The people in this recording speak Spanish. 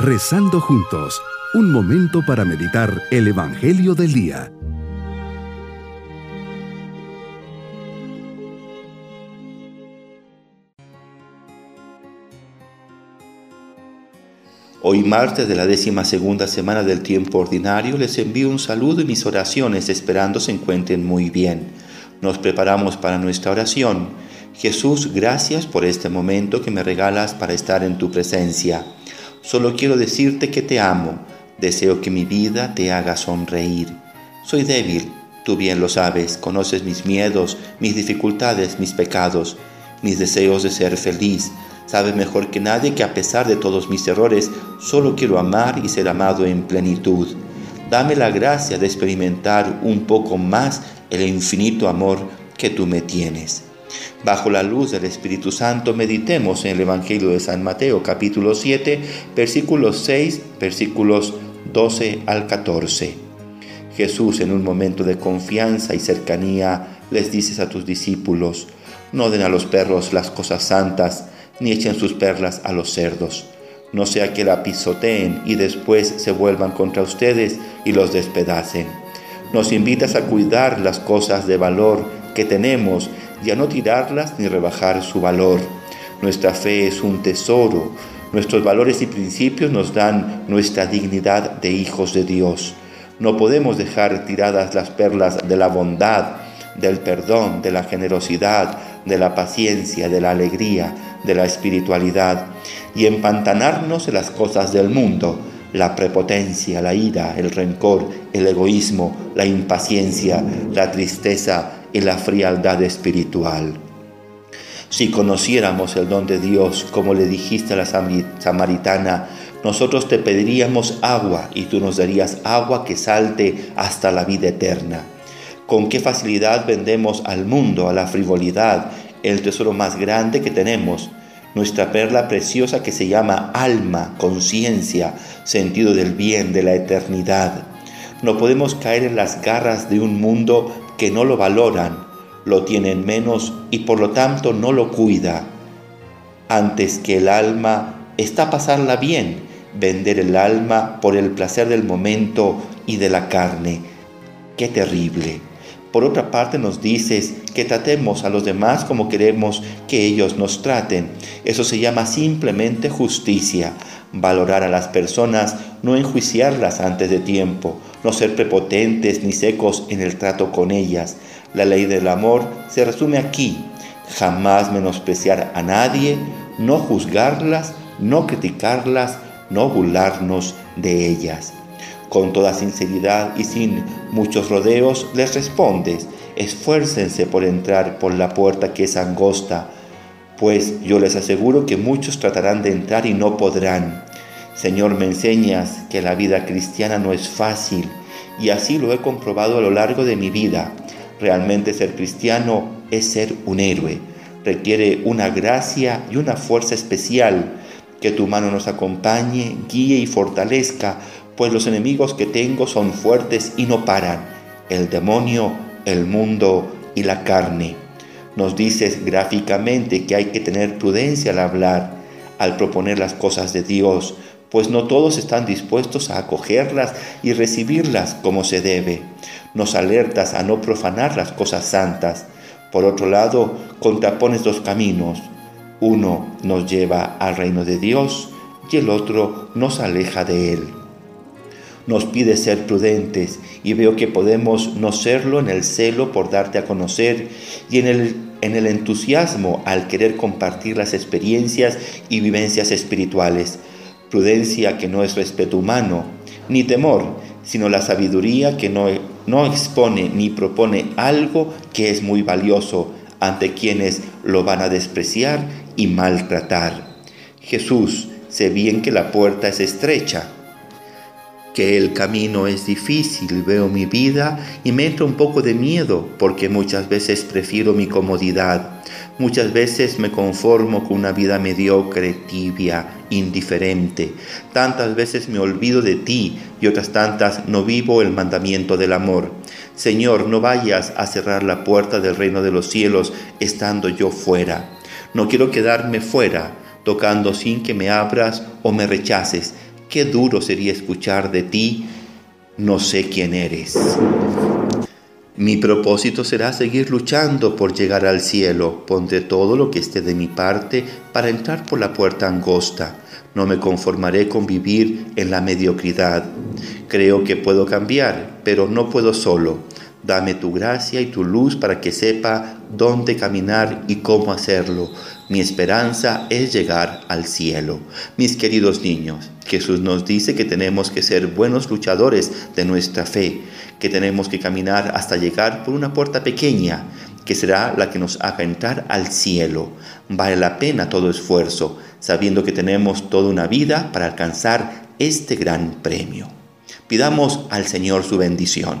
Rezando juntos, un momento para meditar el Evangelio del Día. Hoy martes de la décima segunda semana del tiempo ordinario les envío un saludo y mis oraciones esperando se encuentren muy bien. Nos preparamos para nuestra oración. Jesús, gracias por este momento que me regalas para estar en tu presencia. Solo quiero decirte que te amo. Deseo que mi vida te haga sonreír. Soy débil, tú bien lo sabes, conoces mis miedos, mis dificultades, mis pecados, mis deseos de ser feliz Sabes mejor que nadie que a pesar de todos mis errores, solo quiero amar y ser amado en plenitud. Dame la gracia de experimentar un poco más el infinito amor que tú me tienes. Bajo la luz del Espíritu Santo meditemos en el Evangelio de San Mateo capítulo 7 versículos 6 versículos 12 al 14. Jesús en un momento de confianza y cercanía les dices a tus discípulos, no den a los perros las cosas santas, ni echen sus perlas a los cerdos, no sea que la pisoteen y después se vuelvan contra ustedes y los despedacen. Nos invitas a cuidar las cosas de valor que tenemos y a no tirarlas ni rebajar su valor. Nuestra fe es un tesoro, nuestros valores y principios nos dan nuestra dignidad de hijos de Dios. No podemos dejar tiradas las perlas de la bondad, del perdón, de la generosidad, de la paciencia, de la alegría, de la espiritualidad y empantanarnos en las cosas del mundo, la prepotencia, la ira, el rencor, el egoísmo, la impaciencia, la tristeza y la frialdad espiritual. Si conociéramos el don de Dios, como le dijiste a la samaritana, nosotros te pediríamos agua y tú nos darías agua que salte hasta la vida eterna. Con qué facilidad vendemos al mundo, a la frivolidad, el tesoro más grande que tenemos, nuestra perla preciosa que se llama alma, conciencia, sentido del bien, de la eternidad. No podemos caer en las garras de un mundo que no lo valoran, lo tienen menos y por lo tanto no lo cuida. Antes que el alma está pasarla bien, vender el alma por el placer del momento y de la carne. Qué terrible. Por otra parte nos dices que tratemos a los demás como queremos que ellos nos traten. Eso se llama simplemente justicia. Valorar a las personas, no enjuiciarlas antes de tiempo, no ser prepotentes ni secos en el trato con ellas. La ley del amor se resume aquí. Jamás menospreciar a nadie, no juzgarlas, no criticarlas, no burlarnos de ellas. Con toda sinceridad y sin muchos rodeos les respondes, esfuércense por entrar por la puerta que es angosta, pues yo les aseguro que muchos tratarán de entrar y no podrán. Señor, me enseñas que la vida cristiana no es fácil y así lo he comprobado a lo largo de mi vida. Realmente ser cristiano es ser un héroe. Requiere una gracia y una fuerza especial. Que tu mano nos acompañe, guíe y fortalezca pues los enemigos que tengo son fuertes y no paran, el demonio, el mundo y la carne. Nos dices gráficamente que hay que tener prudencia al hablar, al proponer las cosas de Dios, pues no todos están dispuestos a acogerlas y recibirlas como se debe. Nos alertas a no profanar las cosas santas. Por otro lado, contrapones dos caminos. Uno nos lleva al reino de Dios y el otro nos aleja de él nos pide ser prudentes y veo que podemos no serlo en el celo por darte a conocer y en el, en el entusiasmo al querer compartir las experiencias y vivencias espirituales. Prudencia que no es respeto humano, ni temor, sino la sabiduría que no, no expone ni propone algo que es muy valioso ante quienes lo van a despreciar y maltratar. Jesús, sé bien que la puerta es estrecha que el camino es difícil, veo mi vida y me entra un poco de miedo porque muchas veces prefiero mi comodidad. Muchas veces me conformo con una vida mediocre, tibia, indiferente. Tantas veces me olvido de ti y otras tantas no vivo el mandamiento del amor. Señor, no vayas a cerrar la puerta del reino de los cielos estando yo fuera. No quiero quedarme fuera, tocando sin que me abras o me rechaces Qué duro sería escuchar de ti, no sé quién eres. Mi propósito será seguir luchando por llegar al cielo. Pondré todo lo que esté de mi parte para entrar por la puerta angosta. No me conformaré con vivir en la mediocridad. Creo que puedo cambiar, pero no puedo solo. Dame tu gracia y tu luz para que sepa dónde caminar y cómo hacerlo. Mi esperanza es llegar al cielo. Mis queridos niños, Jesús nos dice que tenemos que ser buenos luchadores de nuestra fe, que tenemos que caminar hasta llegar por una puerta pequeña, que será la que nos haga entrar al cielo. Vale la pena todo esfuerzo, sabiendo que tenemos toda una vida para alcanzar este gran premio. Pidamos al Señor su bendición.